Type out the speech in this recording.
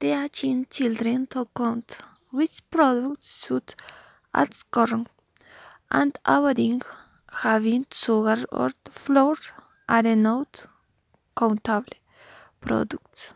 teaching children to count which products should add corn and avoiding having sugar or flour are not countable products.